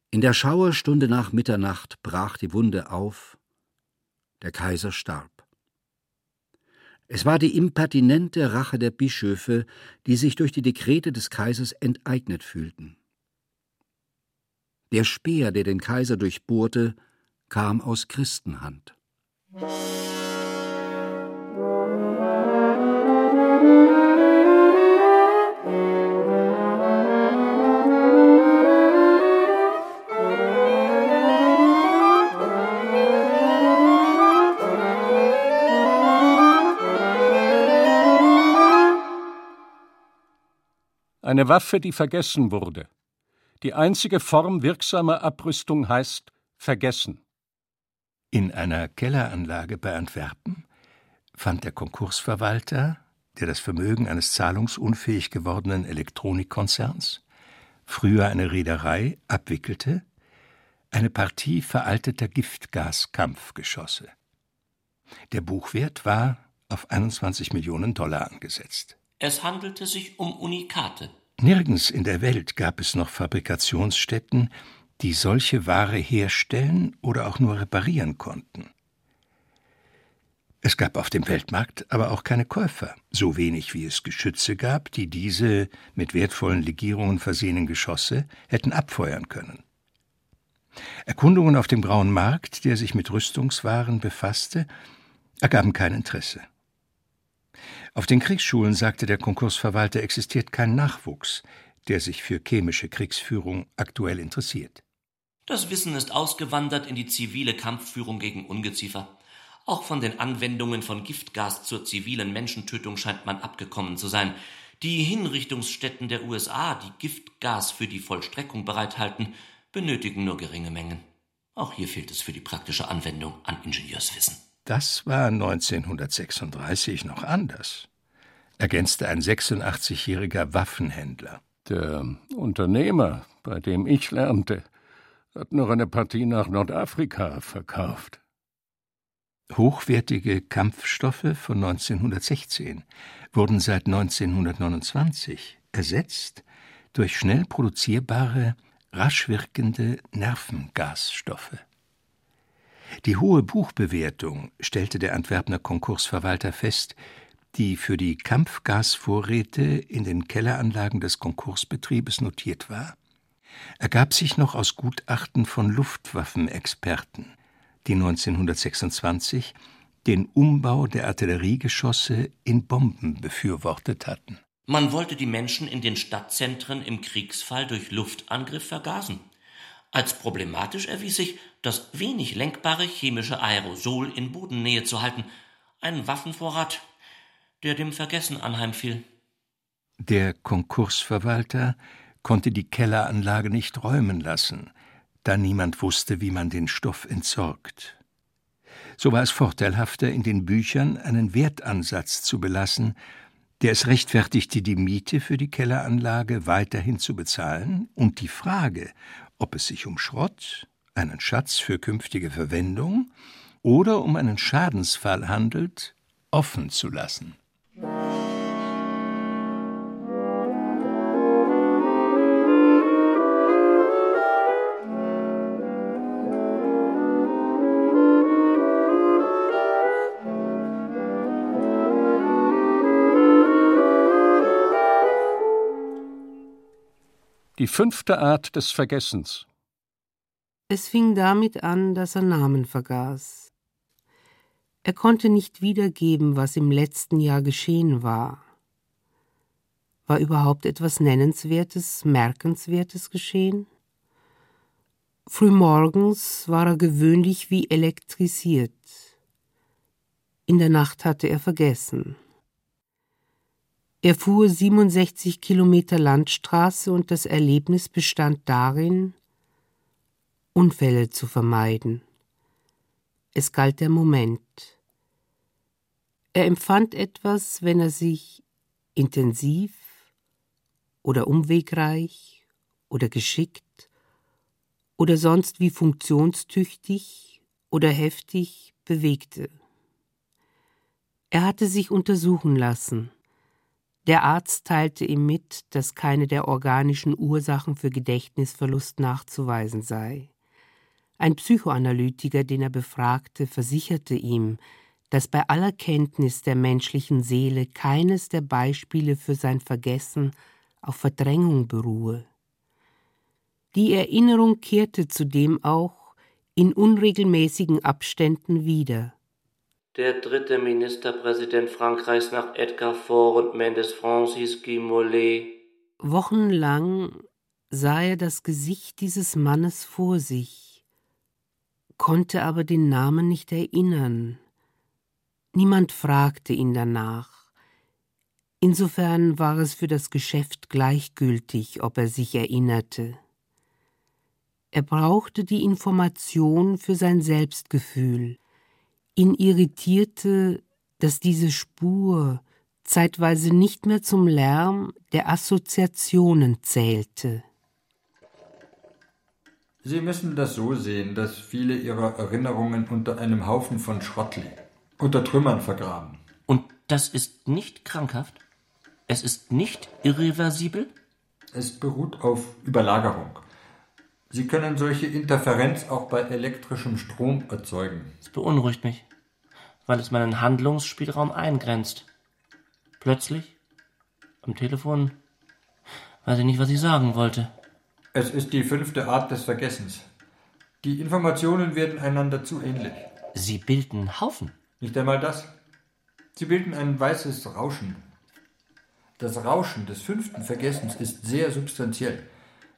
In der Schauerstunde nach Mitternacht brach die Wunde auf, der Kaiser starb. Es war die impertinente Rache der Bischöfe, die sich durch die Dekrete des Kaisers enteignet fühlten. Der Speer, der den Kaiser durchbohrte, kam aus Christenhand. Eine Waffe, die vergessen wurde. Die einzige Form wirksamer Abrüstung heißt vergessen. In einer Kelleranlage bei Antwerpen fand der Konkursverwalter, der das Vermögen eines zahlungsunfähig gewordenen Elektronikkonzerns, früher eine Reederei, abwickelte, eine Partie veralteter Giftgaskampfgeschosse. Der Buchwert war auf 21 Millionen Dollar angesetzt. Es handelte sich um Unikate. Nirgends in der Welt gab es noch Fabrikationsstätten, die solche Ware herstellen oder auch nur reparieren konnten. Es gab auf dem Weltmarkt aber auch keine Käufer, so wenig wie es Geschütze gab, die diese mit wertvollen Legierungen versehenen Geschosse hätten abfeuern können. Erkundungen auf dem grauen Markt, der sich mit Rüstungswaren befasste, ergaben kein Interesse. Auf den Kriegsschulen, sagte der Konkursverwalter, existiert kein Nachwuchs, der sich für chemische Kriegsführung aktuell interessiert. Das Wissen ist ausgewandert in die zivile Kampfführung gegen Ungeziefer. Auch von den Anwendungen von Giftgas zur zivilen Menschentötung scheint man abgekommen zu sein. Die Hinrichtungsstätten der USA, die Giftgas für die Vollstreckung bereithalten, benötigen nur geringe Mengen. Auch hier fehlt es für die praktische Anwendung an Ingenieurswissen. Das war 1936 noch anders, ergänzte ein 86-jähriger Waffenhändler. Der Unternehmer, bei dem ich lernte, hat noch eine Partie nach Nordafrika verkauft. Hochwertige Kampfstoffe von 1916 wurden seit 1929 ersetzt durch schnell produzierbare, rasch wirkende Nervengasstoffe. Die hohe Buchbewertung, stellte der Antwerpner Konkursverwalter fest, die für die Kampfgasvorräte in den Kelleranlagen des Konkursbetriebes notiert war, ergab sich noch aus Gutachten von Luftwaffenexperten, die 1926 den Umbau der Artilleriegeschosse in Bomben befürwortet hatten. Man wollte die Menschen in den Stadtzentren im Kriegsfall durch Luftangriff vergasen. Als problematisch erwies sich, das wenig lenkbare chemische Aerosol in Bodennähe zu halten, ein Waffenvorrat, der dem Vergessen anheimfiel. Der Konkursverwalter konnte die Kelleranlage nicht räumen lassen, da niemand wusste, wie man den Stoff entsorgt. So war es vorteilhafter, in den Büchern einen Wertansatz zu belassen, der es rechtfertigte, die Miete für die Kelleranlage weiterhin zu bezahlen und die Frage, ob es sich um Schrott, einen Schatz für künftige Verwendung oder um einen Schadensfall handelt, offen zu lassen. Die fünfte Art des Vergessens. Es fing damit an, dass er Namen vergaß. Er konnte nicht wiedergeben, was im letzten Jahr geschehen war. War überhaupt etwas Nennenswertes, Merkenswertes geschehen? Frühmorgens war er gewöhnlich wie elektrisiert. In der Nacht hatte er vergessen. Er fuhr 67 Kilometer Landstraße und das Erlebnis bestand darin, Unfälle zu vermeiden. Es galt der Moment. Er empfand etwas, wenn er sich intensiv oder umwegreich oder geschickt oder sonst wie funktionstüchtig oder heftig bewegte. Er hatte sich untersuchen lassen der Arzt teilte ihm mit, dass keine der organischen Ursachen für Gedächtnisverlust nachzuweisen sei. Ein Psychoanalytiker, den er befragte, versicherte ihm, dass bei aller Kenntnis der menschlichen Seele keines der Beispiele für sein Vergessen auf Verdrängung beruhe. Die Erinnerung kehrte zudem auch in unregelmäßigen Abständen wieder der dritte Ministerpräsident Frankreichs nach Edgar Faure und Mendes Francis Guy. Wochenlang sah er das Gesicht dieses Mannes vor sich, konnte aber den Namen nicht erinnern. Niemand fragte ihn danach. Insofern war es für das Geschäft gleichgültig, ob er sich erinnerte. Er brauchte die Information für sein Selbstgefühl, Ihn irritierte, dass diese Spur zeitweise nicht mehr zum Lärm der Assoziationen zählte. Sie müssen das so sehen, dass viele Ihrer Erinnerungen unter einem Haufen von Schrott liegen, unter Trümmern vergraben. Und das ist nicht krankhaft? Es ist nicht irreversibel? Es beruht auf Überlagerung. Sie können solche Interferenz auch bei elektrischem Strom erzeugen. Es beunruhigt mich, weil es meinen Handlungsspielraum eingrenzt. Plötzlich, am Telefon, weiß ich nicht, was ich sagen wollte. Es ist die fünfte Art des Vergessens. Die Informationen werden einander zu ähnlich. Sie bilden Haufen. Nicht einmal das. Sie bilden ein weißes Rauschen. Das Rauschen des fünften Vergessens ist sehr substanziell.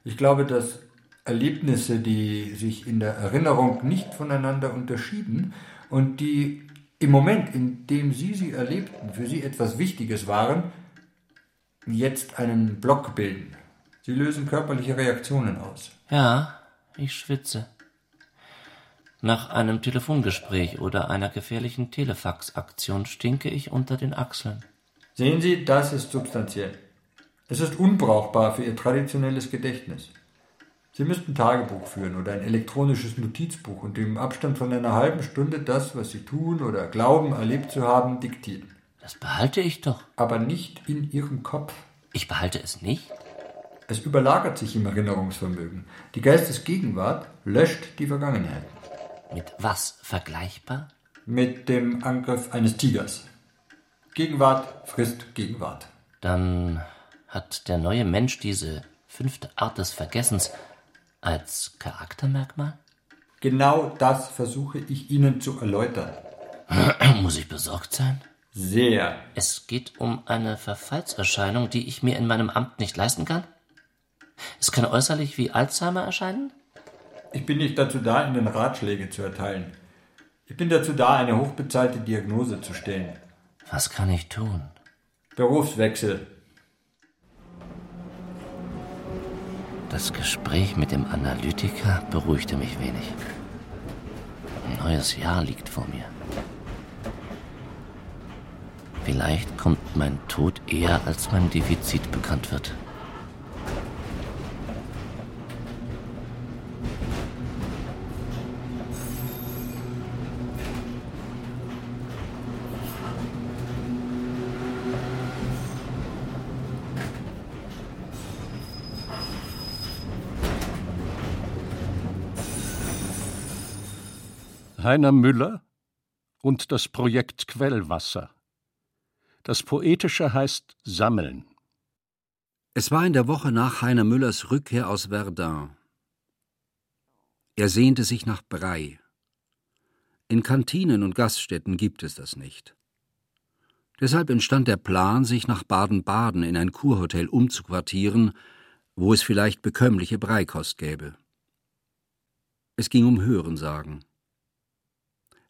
Ich glaube, dass Erlebnisse, die sich in der Erinnerung nicht voneinander unterschieden und die im Moment, in dem Sie sie erlebten, für Sie etwas Wichtiges waren, jetzt einen Block bilden. Sie lösen körperliche Reaktionen aus. Ja, ich schwitze. Nach einem Telefongespräch oder einer gefährlichen Telefaxaktion stinke ich unter den Achseln. Sehen Sie, das ist substanziell. Es ist unbrauchbar für Ihr traditionelles Gedächtnis. Sie müssten Tagebuch führen oder ein elektronisches Notizbuch und im Abstand von einer halben Stunde das, was Sie tun oder glauben, erlebt zu haben, diktieren. Das behalte ich doch. Aber nicht in Ihrem Kopf. Ich behalte es nicht? Es überlagert sich im Erinnerungsvermögen. Die Geistesgegenwart löscht die Vergangenheit. Mit was vergleichbar? Mit dem Angriff eines Tigers. Gegenwart frisst Gegenwart. Dann hat der neue Mensch diese fünfte Art des Vergessens als Charaktermerkmal? Genau das versuche ich Ihnen zu erläutern. Muss ich besorgt sein? Sehr. Es geht um eine Verfallserscheinung, die ich mir in meinem Amt nicht leisten kann? Es kann äußerlich wie Alzheimer erscheinen? Ich bin nicht dazu da, Ihnen Ratschläge zu erteilen. Ich bin dazu da, eine hochbezahlte Diagnose zu stellen. Was kann ich tun? Berufswechsel. Das Gespräch mit dem Analytiker beruhigte mich wenig. Ein neues Jahr liegt vor mir. Vielleicht kommt mein Tod eher, als mein Defizit bekannt wird. Heiner Müller und das Projekt Quellwasser. Das Poetische heißt Sammeln. Es war in der Woche nach Heiner Müllers Rückkehr aus Verdun. Er sehnte sich nach Brei. In Kantinen und Gaststätten gibt es das nicht. Deshalb entstand der Plan, sich nach Baden-Baden in ein Kurhotel umzuquartieren, wo es vielleicht bekömmliche Breikost gäbe. Es ging um Hörensagen.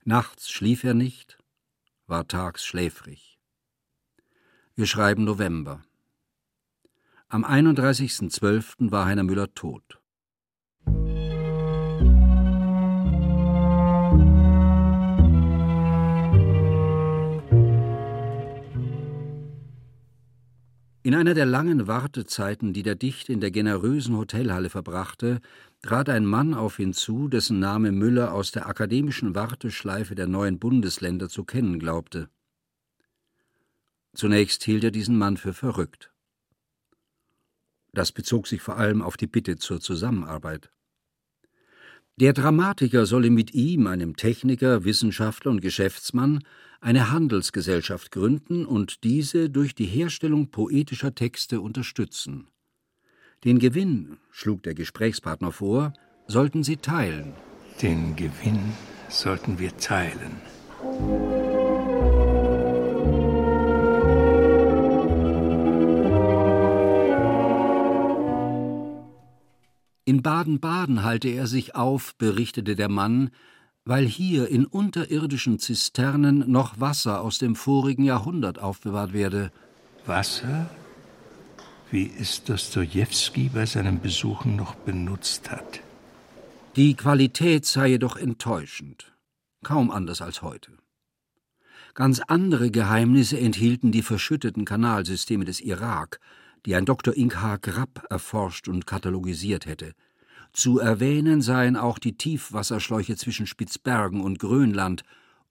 Nachts schlief er nicht, war tags schläfrig. Wir schreiben November. Am 31.12. war Heiner Müller tot. In einer der langen Wartezeiten, die der Dichter in der generösen Hotelhalle verbrachte, trat ein Mann auf ihn zu, dessen Name Müller aus der akademischen Warteschleife der neuen Bundesländer zu kennen glaubte. Zunächst hielt er diesen Mann für verrückt. Das bezog sich vor allem auf die Bitte zur Zusammenarbeit. Der Dramatiker solle mit ihm, einem Techniker, Wissenschaftler und Geschäftsmann, eine Handelsgesellschaft gründen und diese durch die Herstellung poetischer Texte unterstützen. Den Gewinn, schlug der Gesprächspartner vor, sollten sie teilen. Den Gewinn sollten wir teilen. In Baden-Baden halte er sich auf, berichtete der Mann, weil hier in unterirdischen Zisternen noch Wasser aus dem vorigen Jahrhundert aufbewahrt werde. Wasser, wie es Dostojewski bei seinen Besuchen noch benutzt hat. Die Qualität sei jedoch enttäuschend, kaum anders als heute. Ganz andere Geheimnisse enthielten die verschütteten Kanalsysteme des Irak, die ein Dr. Inkha Grapp erforscht und katalogisiert hätte. Zu erwähnen seien auch die Tiefwasserschläuche zwischen Spitzbergen und Grönland,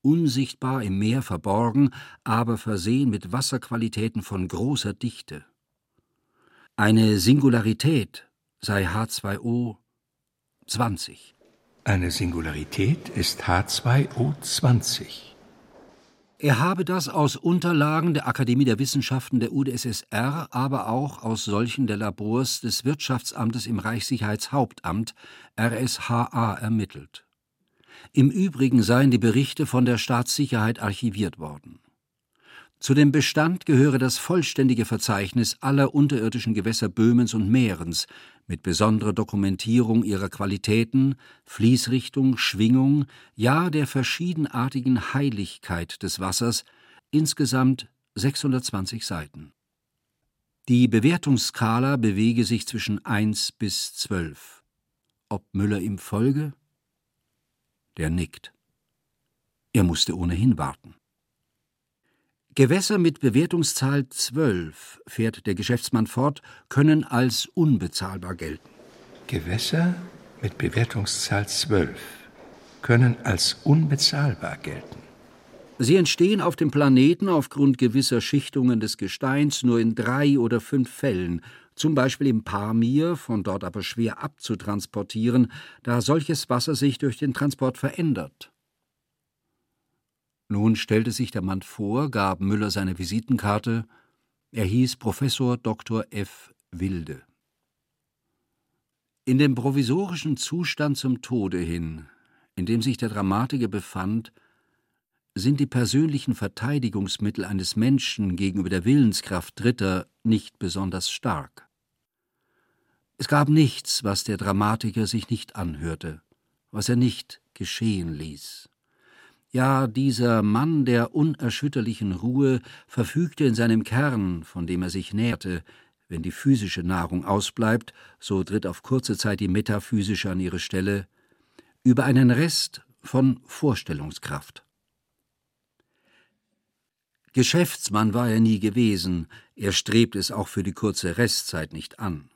unsichtbar im Meer verborgen, aber versehen mit Wasserqualitäten von großer Dichte. Eine Singularität sei H2O 20. Eine Singularität ist H2O 20. Er habe das aus Unterlagen der Akademie der Wissenschaften der UdSSR, aber auch aus solchen der Labors des Wirtschaftsamtes im Reichssicherheitshauptamt RSHA ermittelt. Im Übrigen seien die Berichte von der Staatssicherheit archiviert worden. Zu dem Bestand gehöre das vollständige Verzeichnis aller unterirdischen Gewässer Böhmens und Mährens mit besonderer Dokumentierung ihrer Qualitäten, Fließrichtung, Schwingung, ja der verschiedenartigen Heiligkeit des Wassers, insgesamt 620 Seiten. Die Bewertungsskala bewege sich zwischen 1 bis 12. Ob Müller ihm folge? Der nickt. Er musste ohnehin warten. Gewässer mit Bewertungszahl 12, fährt der Geschäftsmann fort, können als unbezahlbar gelten. Gewässer mit Bewertungszahl 12 können als unbezahlbar gelten. Sie entstehen auf dem Planeten aufgrund gewisser Schichtungen des Gesteins nur in drei oder fünf Fällen, zum Beispiel im Pamir, von dort aber schwer abzutransportieren, da solches Wasser sich durch den Transport verändert. Nun stellte sich der Mann vor, gab Müller seine Visitenkarte. Er hieß Professor Dr. F. Wilde. In dem provisorischen Zustand zum Tode hin, in dem sich der Dramatiker befand, sind die persönlichen Verteidigungsmittel eines Menschen gegenüber der Willenskraft Dritter nicht besonders stark. Es gab nichts, was der Dramatiker sich nicht anhörte, was er nicht geschehen ließ. Ja, dieser Mann der unerschütterlichen Ruhe verfügte in seinem Kern, von dem er sich nährte, wenn die physische Nahrung ausbleibt, so tritt auf kurze Zeit die metaphysische an ihre Stelle, über einen Rest von Vorstellungskraft. Geschäftsmann war er nie gewesen, er strebt es auch für die kurze Restzeit nicht an.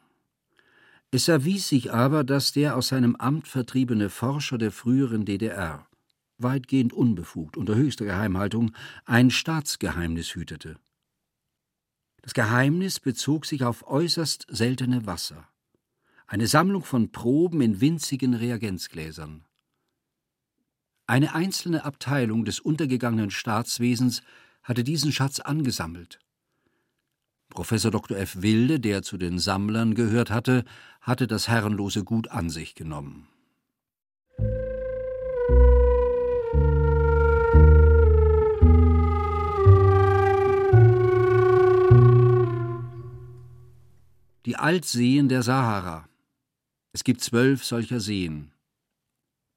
Es erwies sich aber, dass der aus seinem Amt vertriebene Forscher der früheren DDR weitgehend unbefugt, unter höchster Geheimhaltung, ein Staatsgeheimnis hütete. Das Geheimnis bezog sich auf äußerst seltene Wasser, eine Sammlung von Proben in winzigen Reagenzgläsern. Eine einzelne Abteilung des untergegangenen Staatswesens hatte diesen Schatz angesammelt. Professor Dr. F. Wilde, der zu den Sammlern gehört hatte, hatte das herrenlose Gut an sich genommen. Die Altseen der Sahara. Es gibt zwölf solcher Seen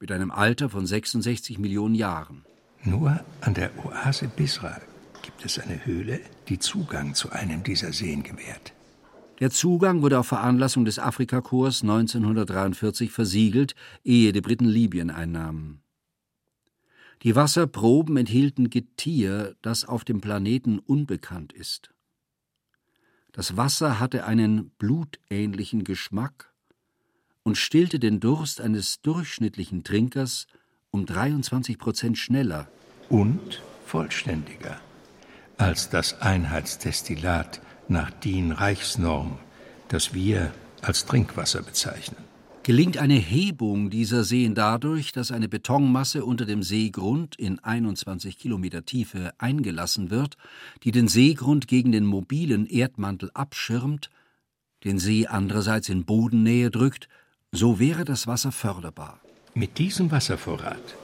mit einem Alter von 66 Millionen Jahren. Nur an der Oase Bisra gibt es eine Höhle, die Zugang zu einem dieser Seen gewährt. Der Zugang wurde auf Veranlassung des Afrikakorps 1943 versiegelt, ehe die Briten Libyen einnahmen. Die Wasserproben enthielten Getier, das auf dem Planeten unbekannt ist. Das Wasser hatte einen blutähnlichen Geschmack und stillte den Durst eines durchschnittlichen Trinkers um 23 Prozent schneller und vollständiger als das Einheitsdestillat nach DIN Reichsnorm, das wir als Trinkwasser bezeichnen. Gelingt eine Hebung dieser Seen dadurch, dass eine Betonmasse unter dem Seegrund in 21 Kilometer Tiefe eingelassen wird, die den Seegrund gegen den mobilen Erdmantel abschirmt, den See andererseits in Bodennähe drückt, so wäre das Wasser förderbar. Mit diesem Wasservorrat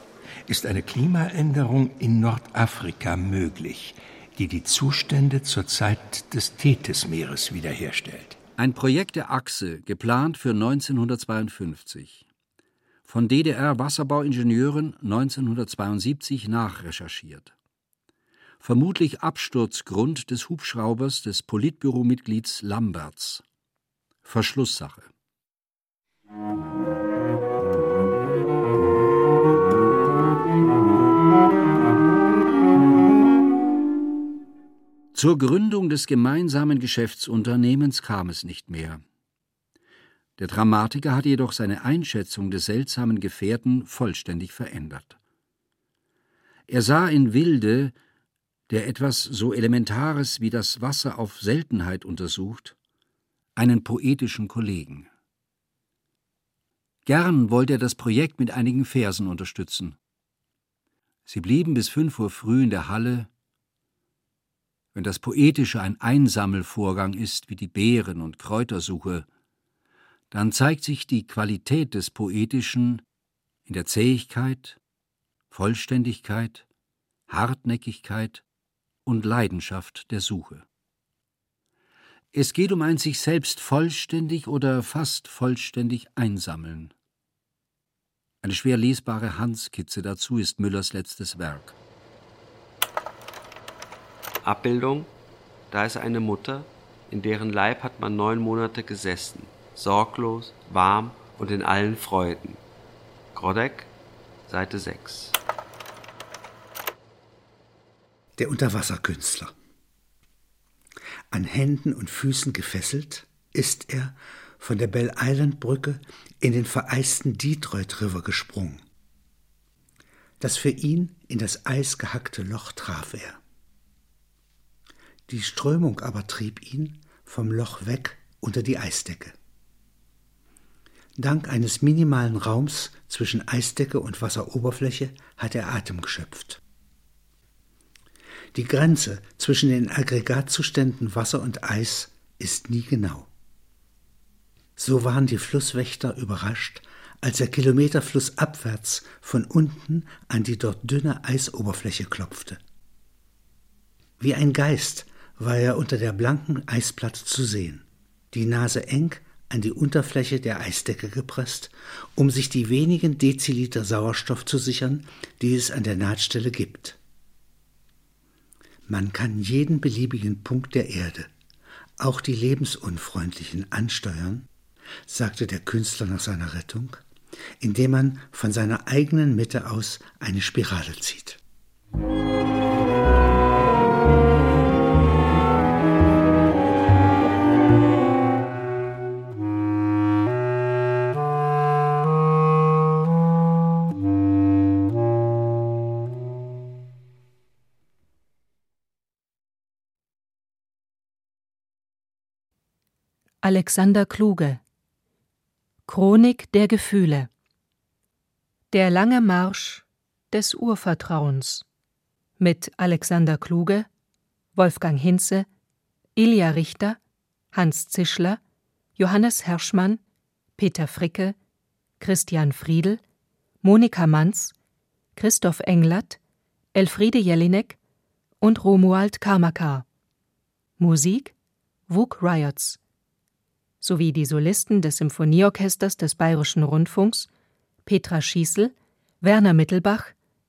ist eine Klimaänderung in Nordafrika möglich, die die Zustände zur Zeit des Tethysmeeres wiederherstellt. Ein Projekt der Achse, geplant für 1952. Von DDR-Wasserbauingenieuren 1972 nachrecherchiert. Vermutlich Absturzgrund des Hubschraubers des Politbüromitglieds Lamberts. Verschlusssache. Zur Gründung des gemeinsamen Geschäftsunternehmens kam es nicht mehr. Der Dramatiker hatte jedoch seine Einschätzung des seltsamen Gefährten vollständig verändert. Er sah in Wilde, der etwas so Elementares wie das Wasser auf Seltenheit untersucht, einen poetischen Kollegen. Gern wollte er das Projekt mit einigen Versen unterstützen. Sie blieben bis fünf Uhr früh in der Halle, wenn das Poetische ein Einsammelvorgang ist wie die Beeren- und Kräutersuche, dann zeigt sich die Qualität des Poetischen in der Zähigkeit, Vollständigkeit, Hartnäckigkeit und Leidenschaft der Suche. Es geht um ein sich selbst vollständig oder fast vollständig einsammeln. Eine schwer lesbare Handskizze dazu ist Müllers letztes Werk. Abbildung, da ist eine Mutter, in deren Leib hat man neun Monate gesessen, sorglos, warm und in allen Freuden. Grodek, Seite 6. Der Unterwasserkünstler. An Händen und Füßen gefesselt ist er von der Bell Island Brücke in den vereisten Detroit River gesprungen. Das für ihn in das Eis gehackte Loch traf er. Die Strömung aber trieb ihn vom Loch weg unter die Eisdecke. Dank eines minimalen Raums zwischen Eisdecke und Wasseroberfläche hat er Atem geschöpft. Die Grenze zwischen den Aggregatzuständen Wasser und Eis ist nie genau. So waren die Flusswächter überrascht, als er kilometerflussabwärts von unten an die dort dünne Eisoberfläche klopfte. Wie ein Geist war er unter der blanken Eisplatte zu sehen, die Nase eng an die Unterfläche der Eisdecke gepresst, um sich die wenigen Deziliter Sauerstoff zu sichern, die es an der Nahtstelle gibt. Man kann jeden beliebigen Punkt der Erde, auch die lebensunfreundlichen, ansteuern, sagte der Künstler nach seiner Rettung, indem man von seiner eigenen Mitte aus eine Spirale zieht. Alexander Kluge. Chronik der Gefühle. Der lange Marsch des Urvertrauens. Mit Alexander Kluge, Wolfgang Hinze, Ilja Richter, Hans Zischler, Johannes Herschmann, Peter Fricke, Christian Friedel, Monika Manz, Christoph Englert, Elfriede Jelinek und Romuald Karmakar. Musik Wug Riots sowie die Solisten des Symphonieorchesters des Bayerischen Rundfunks Petra Schießel, Werner Mittelbach,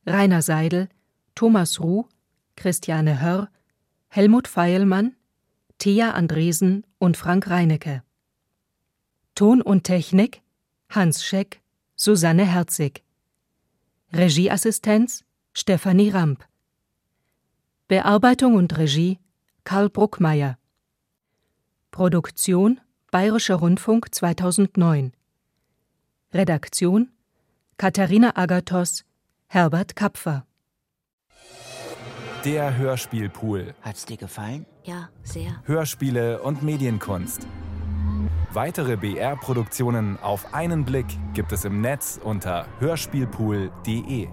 Rainer Seidel, Thomas Ruh, Christiane Hörr, Helmut Feilmann, Thea Andresen und Frank Reinecke. Ton und Technik Hans Scheck, Susanne Herzig. Regieassistenz Stefanie Ramp. Bearbeitung und Regie Karl Bruckmeier. Produktion Bayerischer Rundfunk 2009. Redaktion Katharina Agathos, Herbert Kapfer. Der Hörspielpool. Hat's dir gefallen? Ja, sehr. Hörspiele und Medienkunst. Weitere BR-Produktionen auf einen Blick gibt es im Netz unter hörspielpool.de.